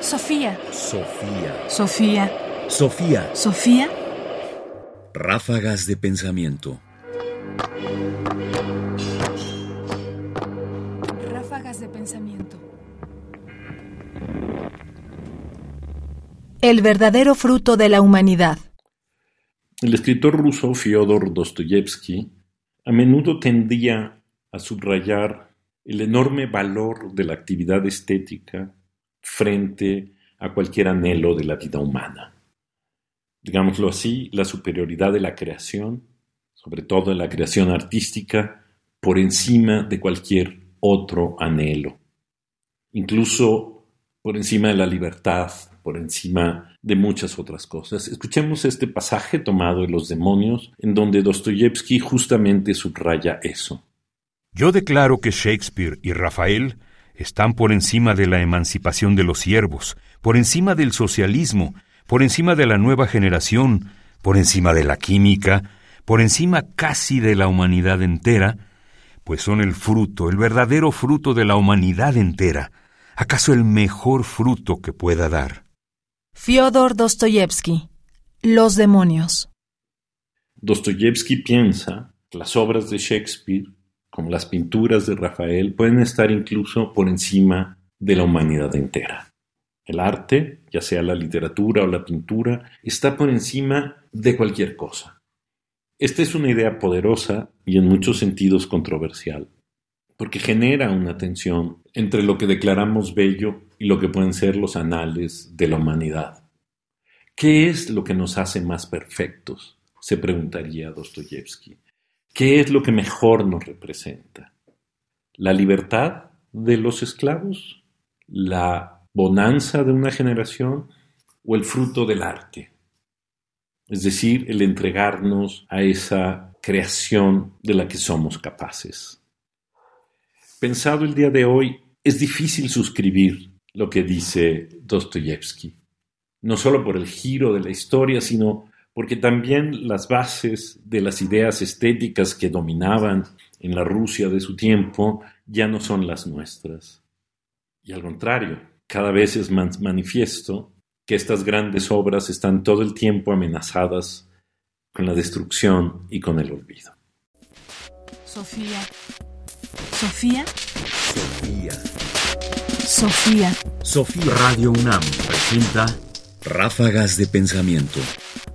Sofía. Sofía. Sofía. Sofía. Sofía. Ráfagas de pensamiento. Ráfagas de pensamiento. El verdadero fruto de la humanidad. El escritor ruso Fyodor Dostoyevsky a menudo tendía a subrayar el enorme valor de la actividad estética frente a cualquier anhelo de la vida humana. Digámoslo así, la superioridad de la creación, sobre todo la creación artística, por encima de cualquier otro anhelo, incluso por encima de la libertad, por encima de muchas otras cosas. Escuchemos este pasaje tomado de Los demonios, en donde Dostoyevsky justamente subraya eso. Yo declaro que Shakespeare y Rafael están por encima de la emancipación de los siervos, por encima del socialismo, por encima de la nueva generación, por encima de la química, por encima casi de la humanidad entera, pues son el fruto, el verdadero fruto de la humanidad entera, acaso el mejor fruto que pueda dar. Fyodor Dostoyevsky. Los demonios. Dostoyevsky piensa que las obras de Shakespeare, como las pinturas de Rafael, pueden estar incluso por encima de la humanidad entera. El arte, ya sea la literatura o la pintura, está por encima de cualquier cosa. Esta es una idea poderosa y en muchos sentidos controversial, porque genera una tensión entre lo que declaramos bello y lo que pueden ser los anales de la humanidad. ¿Qué es lo que nos hace más perfectos? se preguntaría Dostoyevsky. ¿Qué es lo que mejor nos representa? ¿La libertad de los esclavos? ¿La bonanza de una generación? ¿O el fruto del arte? Es decir, el entregarnos a esa creación de la que somos capaces. Pensado el día de hoy, es difícil suscribir lo que dice Dostoyevsky, no solo por el giro de la historia, sino porque también las bases de las ideas estéticas que dominaban en la Rusia de su tiempo ya no son las nuestras. Y al contrario, cada vez es más manifiesto que estas grandes obras están todo el tiempo amenazadas con la destrucción y con el olvido. Sofía. Sofía. Sofía. Sofía. Sofía. Radio UNAM presenta Ráfagas de pensamiento.